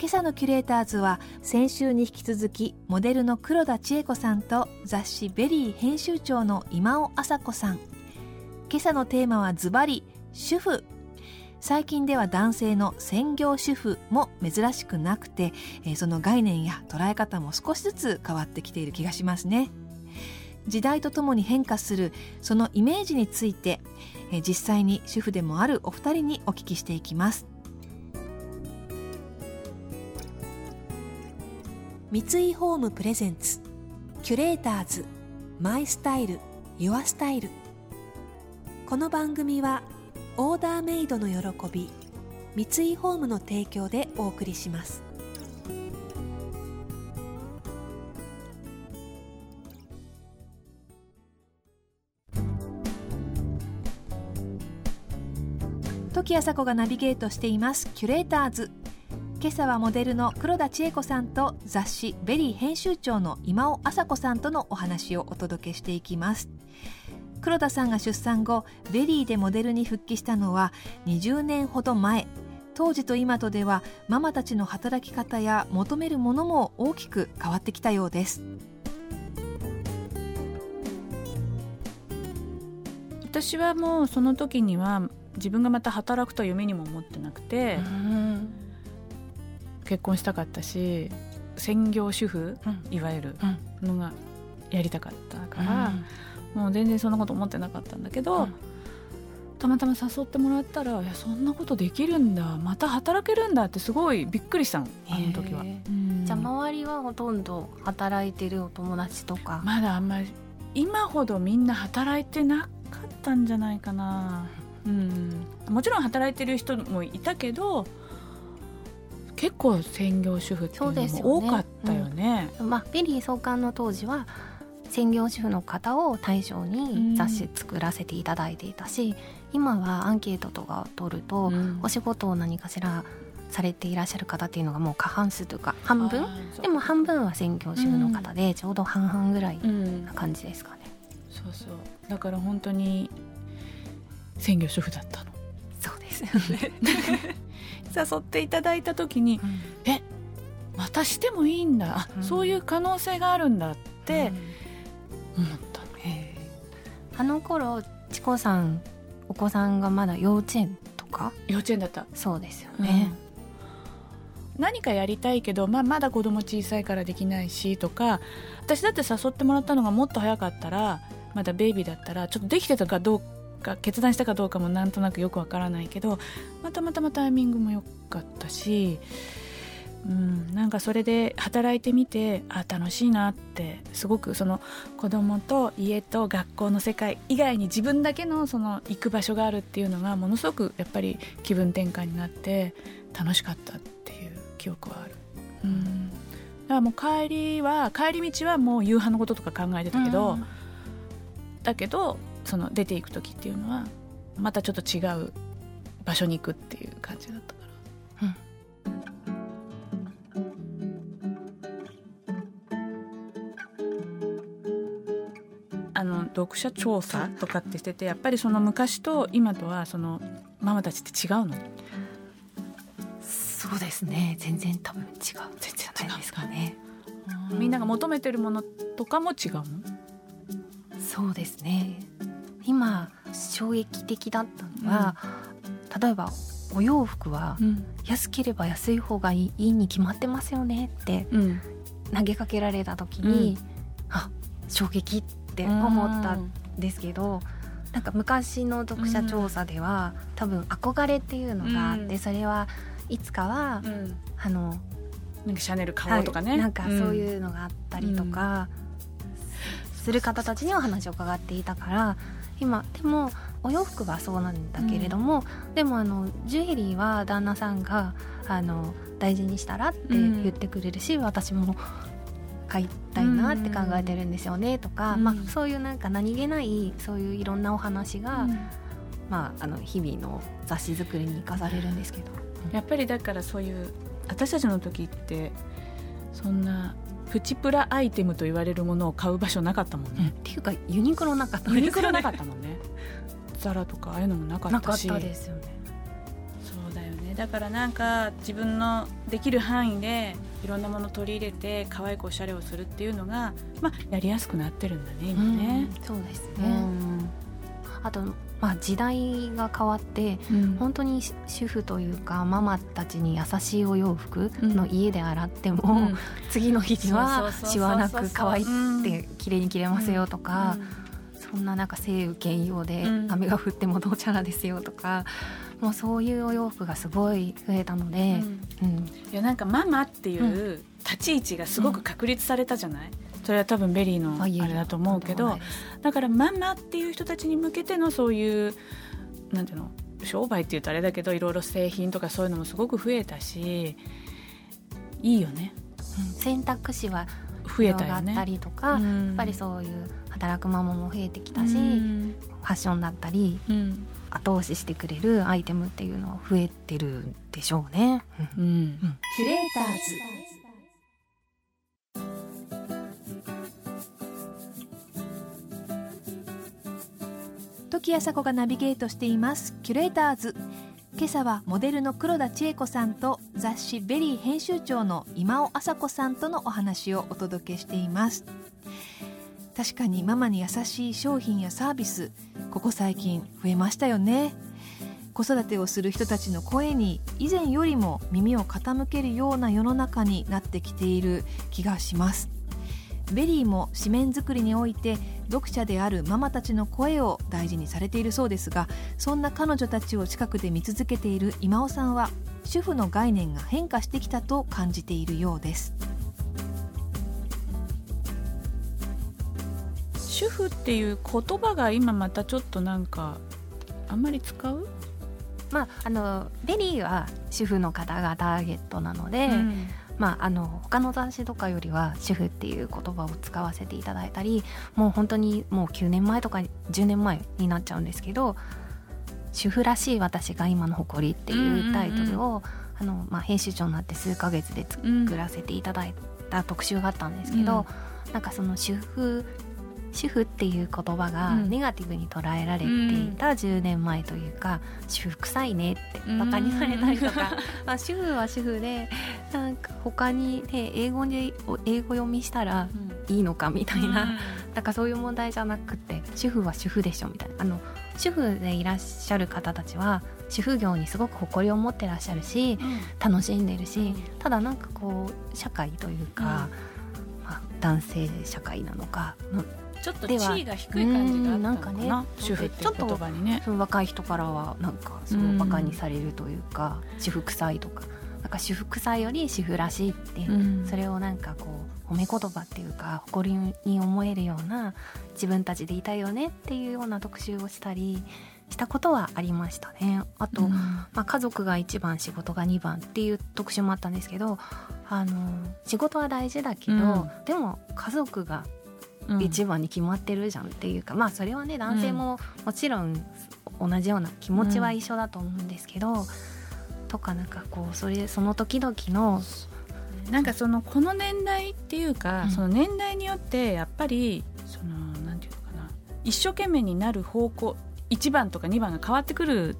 今朝のキュレーターズは先週に引き続きモデルの黒田知永子さんと雑誌 VERY 編集長の今尾朝子さん。今朝のテーマはズバリ主婦。最近では男性の専業主婦も珍しくなくて、その概念や捉え方も少しずつ変わってきている気がしますね。時代とともに変化するそのイメージについて、実際に主婦でもあるお二人にお聞きしていきます。三井ホームプレゼンツ。キュレーターズ。マイスタイル。ユアスタイル。この番組はオーダーメイドの喜び。三井ホームの提供でお送りします。時あさこがナビゲートしています。キュレーターズ。今朝はモデルの黒田知永子さんと雑誌「VERY」編集長の今尾朝子さんとのお話をお届けしていきます。黒田さんが出産後 VERY でモデルに復帰したのは20年ほど前。当時と今とではママたちの働き方や求めるものも大きく変わってきたようです。私はもうその時には自分がまた働くと夢にも思ってなくて、うん結婚したかったし専業主婦、うん、いわゆるのがやりたかったから、うん、もう全然そんなこと思ってなかったんだけど、うん、たまたま誘ってもらったら「いやそんなことできるんだまた働けるんだ」ってすごいびっくりしたのあの時は。じゃあ周りはほとんど働いてるお友達とか？まだあんまり今ほどみんな働いてなかったんじゃないかな。うん、もちろん働いてる人もいたけど結構専業主婦っていうのも多かったよね。うん、まあ、 VERY 創刊の当時は専業主婦の方を対象に雑誌作らせていただいていたし、うん、今はアンケートとかを取ると、うん、お仕事を何かしらされていらっしゃる方っていうのがもう過半数というか半分？でも半分は専業主婦の方でちょうど半々ぐらいな感じですかね。そうそう。だから本当に専業主婦だったですよね。誘っていただいた時に、うん、えまたしてもいいんだ、うん、そういう可能性があるんだって思ったの、あの頃チコさんお子さんがまだ幼稚園とか？幼稚園だった。そうですよね、うん、何かやりたいけど、まあ、まだ子供小さいからできないしとか私だって誘ってもらったのがもっと早かったらまだベイビーだったらちょっとできてたかどうか決断したかどうかもなんとなくよくわからないけど、まあ、たまたまタイミングも良かったし、うん、なんかそれで働いてみてあ楽しいなってすごくその子供と家と学校の世界以外に自分だけのその行く場所があるっていうのがものすごくやっぱり気分転換になって楽しかったっていう記憶はある。うんだからもう帰りは帰り道はもう夕飯のこととか考えてたけど、うん、だけどその出ていく時っていうのはまたちょっと違う場所に行くっていう感じだったから。あの読者調査とかってしててやっぱりその昔と今とはそのママたちって違うの？そうですね。全然多分違う。全然違う。んですかね。みんなが求めてるものとかも違うの？そうですね今衝撃的だったのは、うん、例えばお洋服は安ければ安い方がいいに決まってますよねって投げかけられた時に、うん、あ衝撃って思ったんですけど、うん、なんか昔の読者調査では、うん、多分憧れっていうのがあって、それはいつかは、あのなんかシャネル買おうとかね、はい、なんかそういうのがあったりとか、する方たちにお話を伺っていたから今でもお洋服はそうなんだけれども、うん、でもあのジュエリーは旦那さんがあの大事にしたらって言ってくれるし、うん、私も買いたいなって考えてるんですよねとか、うん、まあ、そういうなんか何気ないそういういろんなお話が、まあ、あの日々の雑誌作りに生かされるんですけど。やっぱりだからそういう私たちの時ってそんなプチプラアイテムと言われるものを買う場所なかったもんね、うん、っていうかユニクロなかった、ね、ユニクロなかったもんね。ザラとかああいうのもなかったし。なかったですよね。そうだよね。だからなんか自分のできる範囲でいろんなもの取り入れて可愛くおしゃれをするっていうのが、まあ、やりやすくなってるんだね今ね、うん、そうですね、あとまあ、時代が変わって、うん、本当に主婦というかママたちに優しいお洋服の家で洗っても、うん、次の日にはしわなく可愛くて綺麗に着れますよとか、そんななんか晴雨兼用で雨が降ってもどうちゃらですよとか。もうそういうお洋服がすごい増えたので、うん。いやなんかママっていう立ち位置がすごく確立されたじゃない、それは多分 VERY のあれだと思うけどだからママっていう人たちに向けてのそういうなんていうの商売っていうとあれだけどいろいろ製品とかそういうのもすごく増えたしいいよね、うん、選択肢は増えたよね。ったりとか、うん、やっぱりそういう働くママも増えてきたし、うん、ファッションだったり、うん、後押ししてくれるアイテムっていうのは増えてるんでしょうね。うん、うん、キュレーターズ時あさこがナビゲートしています。キュレーターズ。今朝はモデルの黒田知永子さんと雑誌 VERY 編集長の今尾朝子さんとのお話をお届けしています。確かにママに優しい商品やサービスここ最近増えましたよね。子育てをする人たちの声に以前よりも耳を傾けるような世の中になってきている気がします。 VERY も誌面作りにおいて読者であるママたちの声を大事にされているそうですがそんな彼女たちを近くで見続けている今尾さんは主婦の概念が変化してきたと感じているようです。主婦っていう言葉が今またちょっとなんかあんまり使う？まあ、あの VERY は主婦の方がターゲットなので、うんまあ、あの他の雑誌とかよりは主婦っていう言葉を使わせていただいたりもう本当にもう9年前とか10年前になっちゃうんですけど「主婦らしい私が今の誇り」っていうタイトルを、あのまあ、編集長になって数ヶ月で作らせていただいた特集があったんですけど、うん、なんかその主婦主婦っていう言葉がネガティブに捉えられていた10年前というか、うん、主婦臭いねってバカにされたりとか、まあ、主婦は主婦でなんか他に、ね、英語で英語読みしたらいいのかみたいな、うん、なんかそういう問題じゃなくて主婦は主婦でしょみたいな。あの主婦でいらっしゃる方たちは主婦業にすごく誇りを持ってらっしゃるし、うん、楽しんでるし、ただなんかこう社会というか、まあ、男性社会なのかちょっと地位が低い感じがあったのかな主婦っていう言葉にね。若い人からはなんかそうバカにされるというか、主婦臭いとかなんか主婦臭いより主婦らしいって、それをなんかこう褒め言葉っていうか誇りに思えるような自分たちでいたよねっていうような特集をしたりしたことはありましたね。あと、うん、まあ、家族が1番仕事が2番っていう特集もあったんですけどあの仕事は大事だけど、うん、でも家族が一番に決まってるじゃんっていうか、うん、まあそれはね男性ももちろん同じような気持ちは一緒だと思うんですけど、うん、とかなんかこうそれその時々のなんかそのこの年代っていうか、うん、その年代によってやっぱりそのなんていうのかな一生懸命になる方向1番とか2番が変わってくる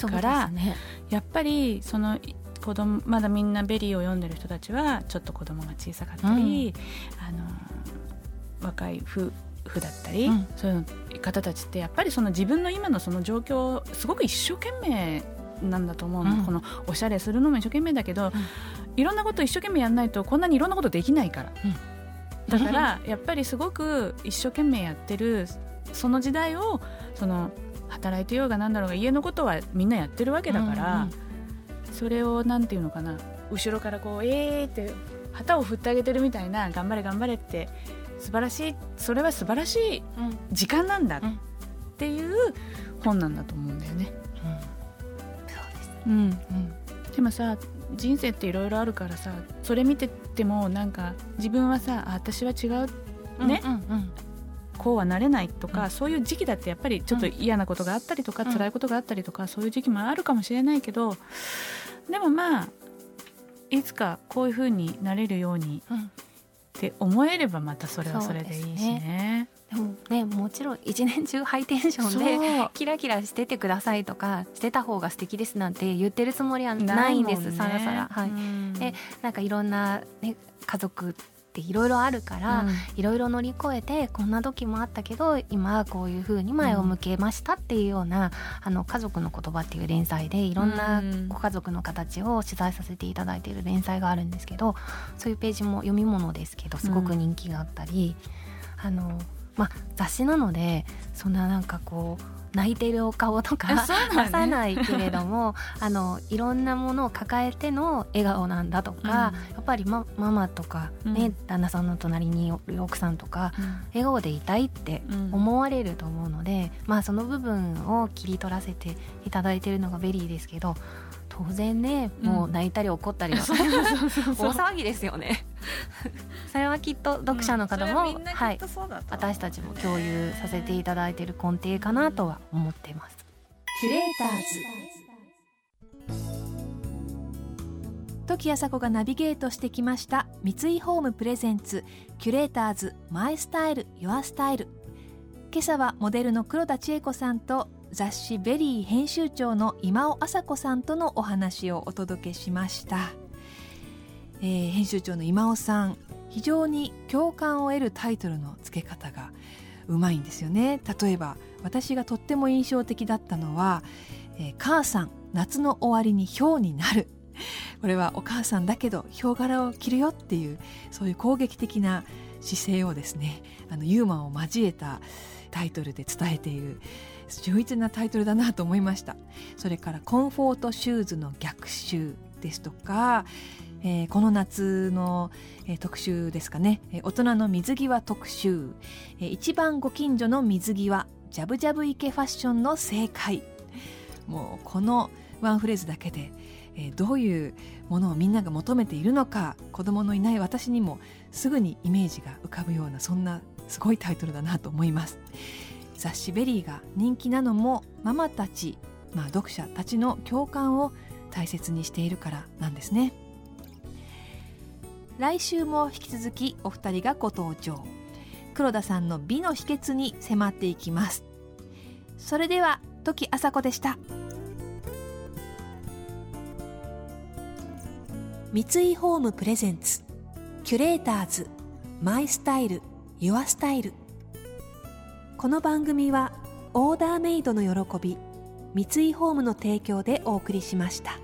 から、ね、やっぱりその子供まだみんな VERY を読んでる人たちはちょっと子供が小さかったり、うん、あの若い夫婦だったり、うん、そういう方たちってやっぱりその自分の今のその状況すごく一生懸命なんだと思うの、うん、このおしゃれするのも一生懸命。だけど、うん、いろんなこと一生懸命やらないとこんなにいろんなことできないから、だからやっぱりすごく一生懸命やってるその時代をその働いてようがなんだろうが家のことはみんなやってるわけだから、うんうん、それをなんていうのかな。後ろからこうえーって旗を振ってあげてるみたいな頑張れ頑張れって素晴らしいそれは素晴らしい時間なんだっていう本なんだと思うんだよね。うん、そうです。うん、うん。でもさ人生っていろいろあるからさそれ見ててもなんか自分はさあ私は違うね？うんうんこうはなれないとか、うん。そういう時期だってやっぱりちょっと嫌なことがあったりとか、うん。辛いことがあったりとかそういう時期もあるかもしれないけどでもまあいつかこういう風になれるようにうんって思えればまたそれはそれでいいしね。でもねもちろん一年中ハイテンションでキラキラしててくださいとかしてた方が素敵ですなんて言ってるつもりはないんですもね。さらさら。はい。うん。でなんかいろんな、ね、家族っていろいろあるから、うん。いろいろ乗り越えてこんな時もあったけど今はこういう風に前を向けましたっていうような「あの家族の言葉」っていう連載でいろんなうん。ご家族の形を取材させていただいている連載があるんですけどそういうページも読み物ですけどすごく人気があったり、あのまあ、雑誌なのでそんななんかこう泣いてるお顔とか出さないけれども あのいろんなものを抱えての笑顔なんだとか、うん。やっぱりマママとか、ねうん。旦那さんの隣にいる奥さんとか笑顔でいたいってうん。思われると思うので、まあその部分を切り取らせていただいてるのが VERY ですけど当然ねもう泣いたり怒ったりは、大騒ぎですよね。それはきっと読者の方も、う。んはい。私たちも共有させていただいている根底かなとは思っています。キュレーターズ。時あさこがナビゲートしてきました三井ホーム presents キュレーターズ my style your style。今朝はモデルの黒田知永子さんと雑誌 VERY 編集長の今尾朝子さんとのお話をお届けしました、えー編集長の今尾さん非常に共感を得るタイトルの付け方がうまいんですよね。例えば私がとっても印象的だったのは「えー母さん夏の終わりに豹になる」これはお母さんだけどヒョウ柄を着るよっていうそういう攻撃的な姿勢をですねあのユーモアを交えたタイトルで伝えている秀逸なタイトルだなと思いました。それからコンフォートシューズの逆襲ですとか、えーこの夏の、えー特集ですかね、えー大人の水際特集、えー一番ご近所の水際ジャブジャブ池ファッションの正解。もうこのワンフレーズだけで、えーどういうものをみんなが求めているのか子供のいない私にもすぐにイメージが浮かぶようなそんなすごいタイトルだなと思います。雑誌 VERY が人気なのもママたち、まあ、読者たちの共感を大切にしているからなんですね。来週も引き続きお二人がご登場。黒田さんの美の秘訣に迫っていきます。それでは時あさこでした。三井ホームプレゼンツキュレーターズマイスタイルユアスタイル。この番組はオーダーメイドの喜び三井ホームの提供でお送りしました。